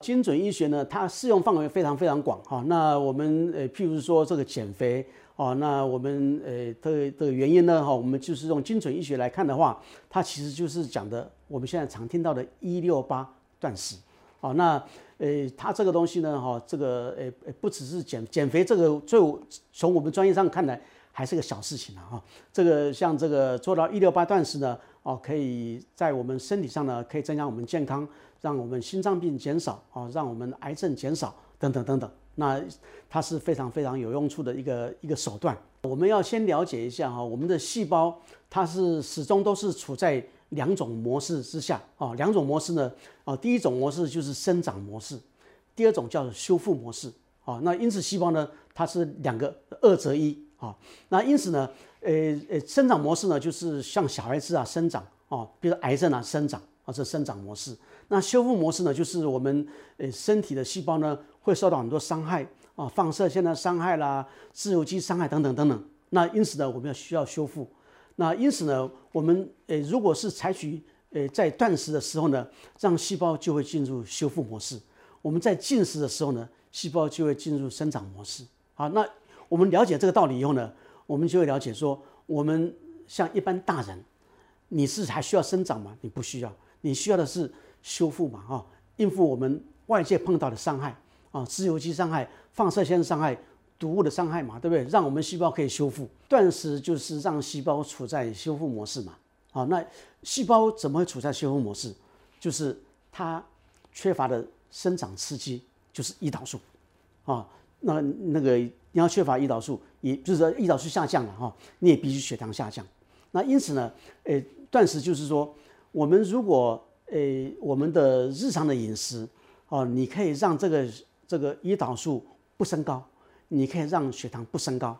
精准医学呢，它适用范围非常非常广哈。那我们呃，譬如说这个减肥哦，那我们呃的的原因呢哈，我们就是用精准医学来看的话，它其实就是讲的我们现在常听到的“一六八断食”。哦，那呃，它这个东西呢哈，这个呃呃不只是减减肥这个，就从我们专业上看来。还是个小事情了哈，这个像这个做到一六八断食呢，哦，可以在我们身体上呢，可以增加我们健康，让我们心脏病减少，哦，让我们癌症减少，等等等等。那它是非常非常有用处的一个一个手段。我们要先了解一下哈，我们的细胞它是始终都是处在两种模式之下，哦，两种模式呢，哦，第一种模式就是生长模式，第二种叫修复模式，哦，那因此细胞呢，它是两个二择一。啊，那因此呢，呃呃，生长模式呢，就是像小孩子啊生长啊，比如癌症啊生长啊，这生长模式。那修复模式呢，就是我们呃身体的细胞呢会受到很多伤害啊，放射线的伤害啦，自由基伤害等等等等。那因此呢，我们要需要修复。那因此呢，我们呃如果是采取呃在断食的时候呢，让细胞就会进入修复模式；我们在进食的时候呢，细胞就会进入生长模式。好，那。我们了解这个道理以后呢，我们就会了解说，我们像一般大人，你是还需要生长吗？你不需要，你需要的是修复嘛，哈，应付我们外界碰到的伤害啊，自由基伤害、放射线伤害、毒物的伤害嘛，对不对？让我们细胞可以修复。断食就是让细胞处在修复模式嘛，啊，那细胞怎么会处在修复模式？就是它缺乏的生长刺激，就是胰岛素，啊。那那个你要缺乏胰岛素，也就是说胰岛素下降了哈，你也必须血糖下降。那因此呢，诶，断食就是说，我们如果诶我们的日常的饮食哦，你可以让这个这个胰岛素不升高，你可以让血糖不升高，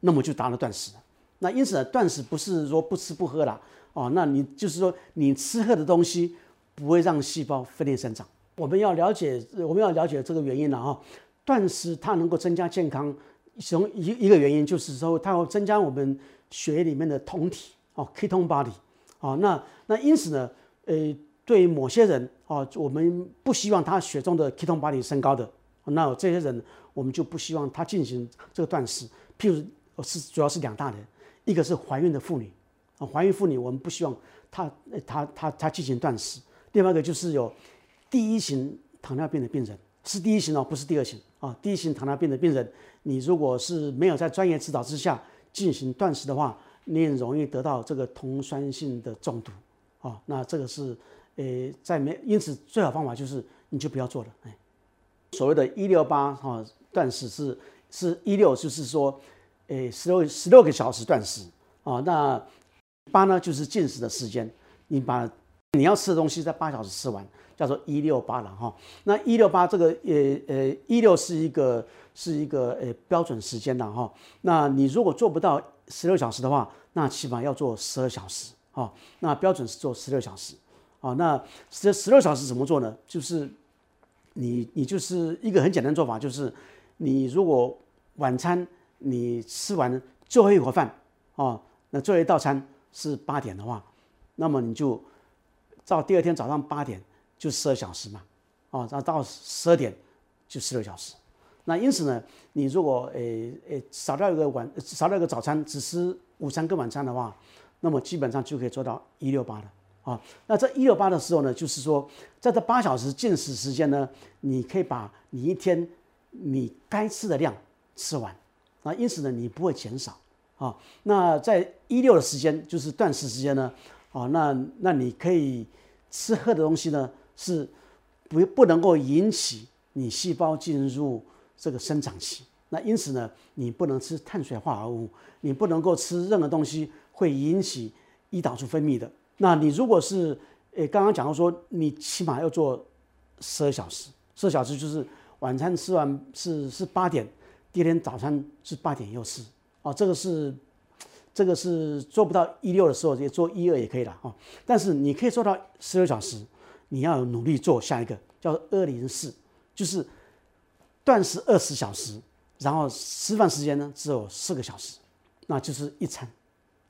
那么就达到断食。那因此呢，断食不是说不吃不喝了哦，那你就是说你吃喝的东西不会让细胞分裂生长。我们要了解我们要了解这个原因了哈。断食它能够增加健康，其中一一个原因就是说，它要增加我们血液里面的酮体哦，ketone body 哦，那那因此呢，呃，对某些人哦，我们不希望他血中的 ketone body 升高的，那这些人我们就不希望他进行这个断食。譬如是主要是两大人，一个是怀孕的妇女啊，怀孕妇女我们不希望她她她她进行断食。另外一个就是有第一型糖尿病的病人。是第一型哦，不是第二型啊。第一型糖尿病的病人，你如果是没有在专业指导之下进行断食的话，你很容易得到这个酮酸性的中毒啊。那这个是，呃，在没因此最好方法就是你就不要做了。哎，所谓的“一六八”哈断食是是一六，就是说，诶，十六十六个小时断食啊。那八呢，就是进食的时间，你把你要吃的东西在八小时吃完。叫做一六八了哈，那一六八这个呃呃一六是一个是一个呃标准时间的哈，那你如果做不到十六小时的话，那起码要做十二小时哈，那标准是做十六小时啊，那这十六小时怎么做呢？就是你你就是一个很简单做法，就是你如果晚餐你吃完最后一盒饭啊，那最后一道餐是八点的话，那么你就到第二天早上八点。就十二小时嘛，哦，然后到十二点就十六小时。那因此呢，你如果诶诶少掉一个晚少掉一个早餐，只吃午餐跟晚餐的话，那么基本上就可以做到一六八了啊。那这一六八的时候呢，就是说在这八小时进食时间呢，你可以把你一天你该吃的量吃完啊。因此呢，你不会减少啊。那在一六的时间就是断食时间呢，啊，那那你可以吃喝的东西呢。是不不能够引起你细胞进入这个生长期，那因此呢，你不能吃碳水化合物，你不能够吃任何东西会引起胰岛素分泌的。那你如果是诶刚刚讲到说，你起码要做十二小时，十二小时就是晚餐吃完是是八点，第二天早餐是八点又吃，哦，这个是这个是做不到一六的时候也做一二也可以了哦，但是你可以做到十二小时。你要努力做下一个叫二零四，就是断食二十小时，然后吃饭时间呢只有四个小时，那就是一餐，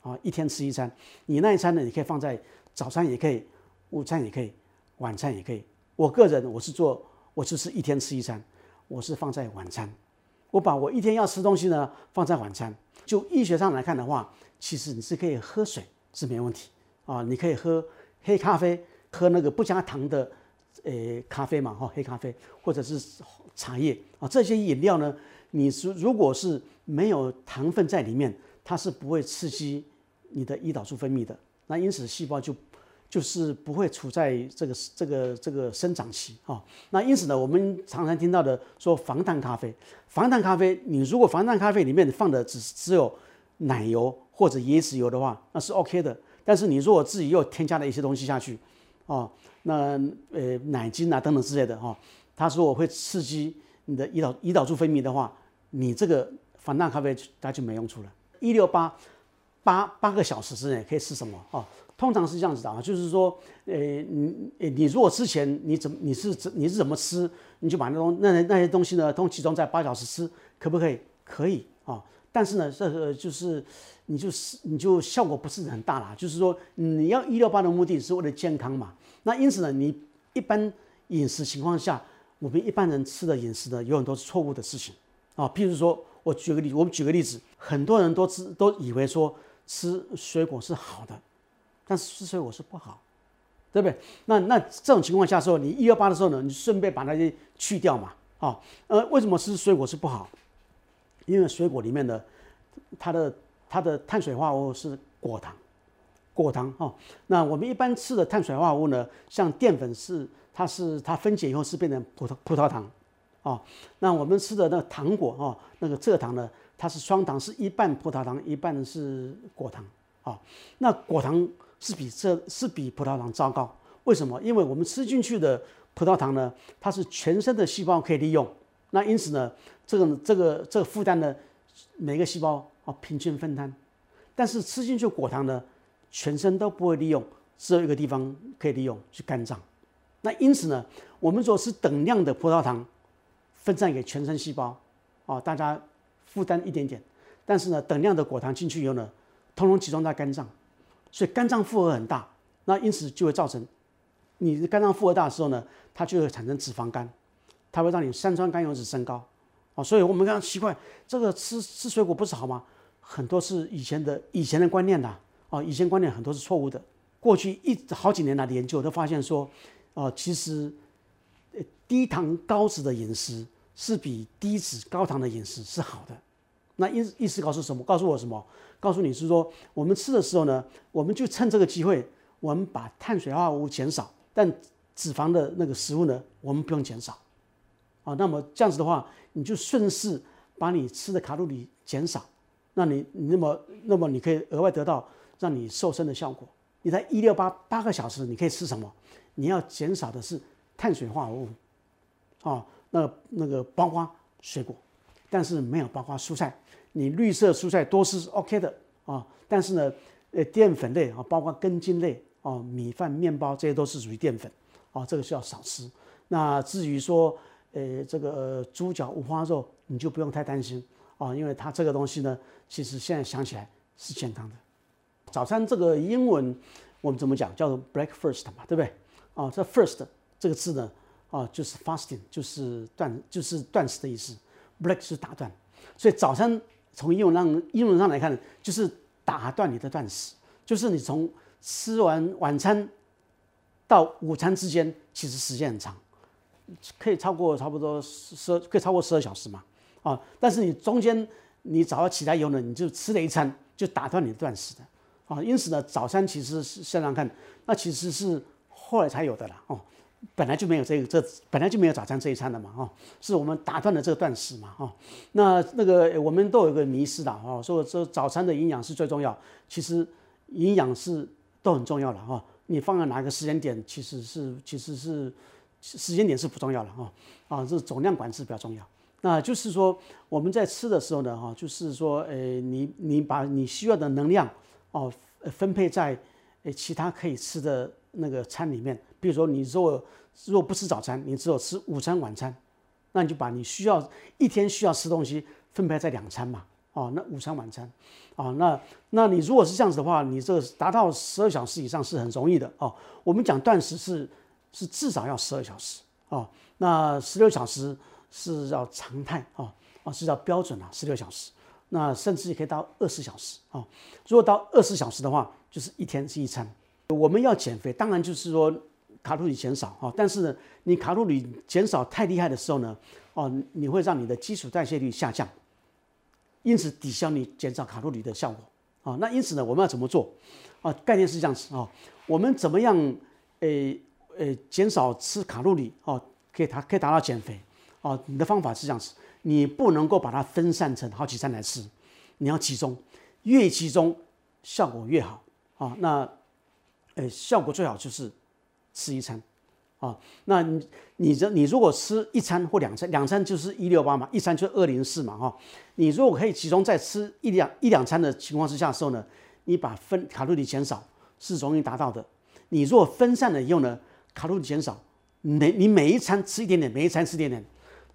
啊，一天吃一餐。你那一餐呢，你可以放在早餐也可以，午餐也可以，晚餐也可以。我个人我是做我就是一天吃一餐，我是放在晚餐，我把我一天要吃东西呢放在晚餐。就医学上来看的话，其实你是可以喝水是没问题啊，你可以喝黑咖啡，喝那个不加糖的，呃，咖啡嘛哈，黑咖啡或者是茶叶啊，这些饮料呢，你是如果是没有糖分在里面，它是不会刺激你的胰岛素分泌的，那因此细胞就就是不会处在这个这个这个生长期啊。那因此呢，我们常常听到的说防弹咖啡，防弹咖啡，你如果防弹咖啡里面放的只只有奶油或者椰子油的话，那是 OK 的。但是你如果自己又添加了一些东西下去，哦，那呃奶精啊等等之类的哈，他说我会刺激你的胰岛胰岛素分泌的话，你这个防弹咖啡它就没用处了。一六八八八个小时之内可以吃什么哦？通常是这样子的啊，就是说，呃你你如果之前你怎么你是怎你是怎么吃，你就把那东那那些东西呢，都集中在八小时吃，可不可以？可以啊。但是呢，这个就是，你就是你就效果不是很大啦。就是说，你要一六八的目的是为了健康嘛。那因此呢，你一般饮食情况下，我们一般人吃的饮食呢，有很多是错误的事情啊。譬如说，我举个例，我们举个例子，很多人都知都以为说吃水果是好的，但是吃水果是不好，对不对？那那这种情况下时候，你一六八的时候呢，你顺便把那些去掉嘛。啊，呃，为什么吃水果是不好？因为水果里面的它的它的碳水化合物是果糖，果糖哦。那我们一般吃的碳水化合物呢，像淀粉是它是它分解以后是变成葡萄葡萄糖，啊。那我们吃的那个糖果哦，那个蔗糖呢，它是双糖，是一半葡萄糖一半是果糖，啊。那果糖是比这是比葡萄糖糟糕，为什么？因为我们吃进去的葡萄糖呢，它是全身的细胞可以利用，那因此呢。这个这个这个负担呢，每个细胞啊平均分摊，但是吃进去果糖呢，全身都不会利用，只有一个地方可以利用，是肝脏。那因此呢，我们说是等量的葡萄糖分散给全身细胞，啊，大家负担一点点，但是呢，等量的果糖进去以后呢，通通集中在肝脏，所以肝脏负荷很大，那因此就会造成你的肝脏负荷大的时候呢，它就会产生脂肪肝，它会让你三酸甘油脂升高。啊，所以我们刚刚奇怪，这个吃吃水果不是好吗？很多是以前的以前的观念的啊，以前观念很多是错误的。过去一好几年来的研究都发现说，啊，其实低糖高脂的饮食是比低脂高糖的饮食是好的。那意意思告诉什么？告诉我什么？告诉你是说，我们吃的时候呢，我们就趁这个机会，我们把碳水化合物减少，但脂肪的那个食物呢，我们不用减少。啊，那么这样子的话。你就顺势把你吃的卡路里减少，那你那么那么你可以额外得到让你瘦身的效果。你在一六八八个小时，你可以吃什么？你要减少的是碳水化合物，啊，那那个包括水果，但是没有包括蔬菜。你绿色蔬菜多吃是 OK 的啊，但是呢，呃，淀粉类啊，包括根茎类啊，米饭、面包这些都是属于淀粉，啊，这个是要少吃。那至于说，呃，这个猪脚五花肉你就不用太担心啊，因为它这个东西呢，其实现在想起来是健康的。早餐这个英文我们怎么讲？叫做 breakfast 嘛，对不对？啊，这 first 这个字呢，啊，就是 fasting，就是断，就是断食的意思。break 是打断，所以早餐从英文上英文上来看，就是打断你的断食，就是你从吃完晚餐到午餐之间，其实时间很长。可以超过差不多十，可以超过十二小时嘛？啊，但是你中间你早上起来以后呢，你就吃了一餐，就打断你的断食的啊。因此呢，早餐其实是想想看，那其实是后来才有的啦。哦，本来就没有这个这本来就没有早餐这一餐的嘛。哦，是我们打断了这个断食嘛。哦，那那个我们都有一个迷失的哦，说这早餐的营养是最重要，其实营养是都很重要的哈。你放在哪个时间点，其实是其实是。时间点是不重要了哈，啊，这总量管制比较重要。那就是说我们在吃的时候呢，哈，就是说，呃，你你把你需要的能量哦分配在呃其他可以吃的那个餐里面。比如说你如果如果不吃早餐，你只有吃午餐、晚餐，那你就把你需要一天需要吃东西分配在两餐嘛，哦，那午餐、晚餐，啊，那那你如果是这样子的话，你这达到十二小时以上是很容易的哦。我们讲断食是。是至少要十二小时啊，那那十六小时是要常态啊啊是要标准啊，十六小时。那甚至也可以到二十小时啊。如果到二十小时的话，就是一天是一餐。我们要减肥，当然就是说卡路里减少啊。但是呢，你卡路里减少太厉害的时候呢，哦，你会让你的基础代谢率下降，因此抵消你减少卡路里的效果啊。那因此呢，我们要怎么做啊？概念是这样子啊。我们怎么样？诶呃，减少吃卡路里哦，可以达可以达到减肥哦。你的方法是这样子，你不能够把它分散成好几餐来吃，你要集中，越集中效果越好啊。那呃，效果最好就是吃一餐啊。那你你这你如果吃一餐或两餐，两餐就是一六八嘛，一餐就是二零四嘛哈。你如果可以集中在吃一两一两餐的情况之下的时候呢，你把分卡路里减少是容易达到的。你如果分散了以后呢，卡路里减少，每你每一餐吃一点点，每一餐吃一点点，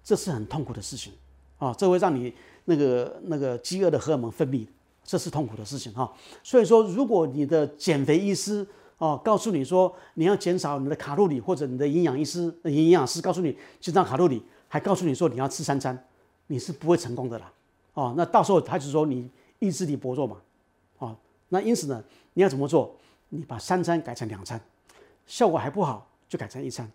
这是很痛苦的事情啊！这会让你那个那个饥饿的荷尔蒙分泌，这是痛苦的事情哈。所以说，如果你的减肥医师哦告诉你说你要减少你的卡路里，或者你的营养医师、营养师告诉你减少卡路里，还告诉你说你要吃三餐，你是不会成功的啦哦。那到时候他就说你意志力薄弱嘛，哦，那因此呢，你要怎么做？你把三餐改成两餐，效果还不好，就改成一餐。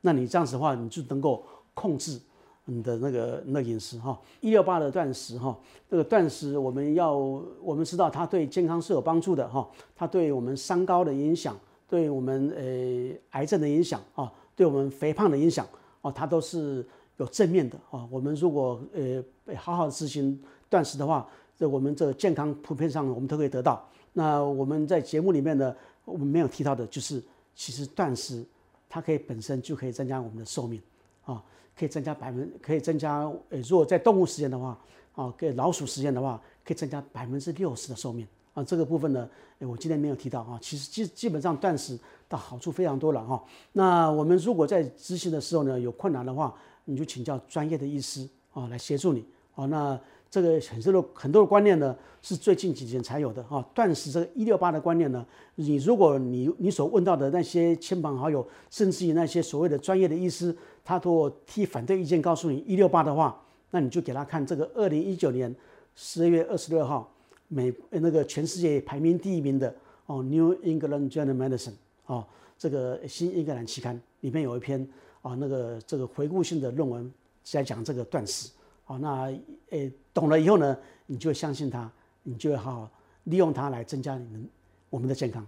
那你这样子的话，你就能够控制你的那个那个饮食哈。一六八的断食哈，这个断食我们要我们知道它对健康是有帮助的哈。它对我们三高的影响，对我们呃癌症的影响啊，对我们肥胖的影响哦，它都是有正面的啊。我们如果呃好好执行断食的话，这我们这健康普遍上我们都可以得到。那我们在节目里面呢，我们没有提到的，就是其实断食它可以本身就可以增加我们的寿命，啊，可以增加百分，可以增加，呃，如果在动物实验的话，啊，给老鼠实验的话，可以增加百分之六十的寿命，啊，这个部分呢，我今天没有提到啊，其实基基本上断食的好处非常多了哈。那我们如果在执行的时候呢，有困难的话，你就请教专业的医师啊，来协助你，啊，那。这个很多的很多的观念呢，是最近几年才有的哈。断食这个一六八的观念呢，你如果你你所问到的那些亲朋好友，甚至于那些所谓的专业的医师，他都提反对意见，告诉你一六八的话，那你就给他看这个二零一九年十二月二十六号美那个全世界排名第一名的哦《New England Journal Medicine》哦，这个新英格兰期刊里面有一篇啊那个这个回顾性的论文在讲这个断食。哦，那诶懂了以后呢，你就相信它，你就会好好利用它来增加你们我们的健康。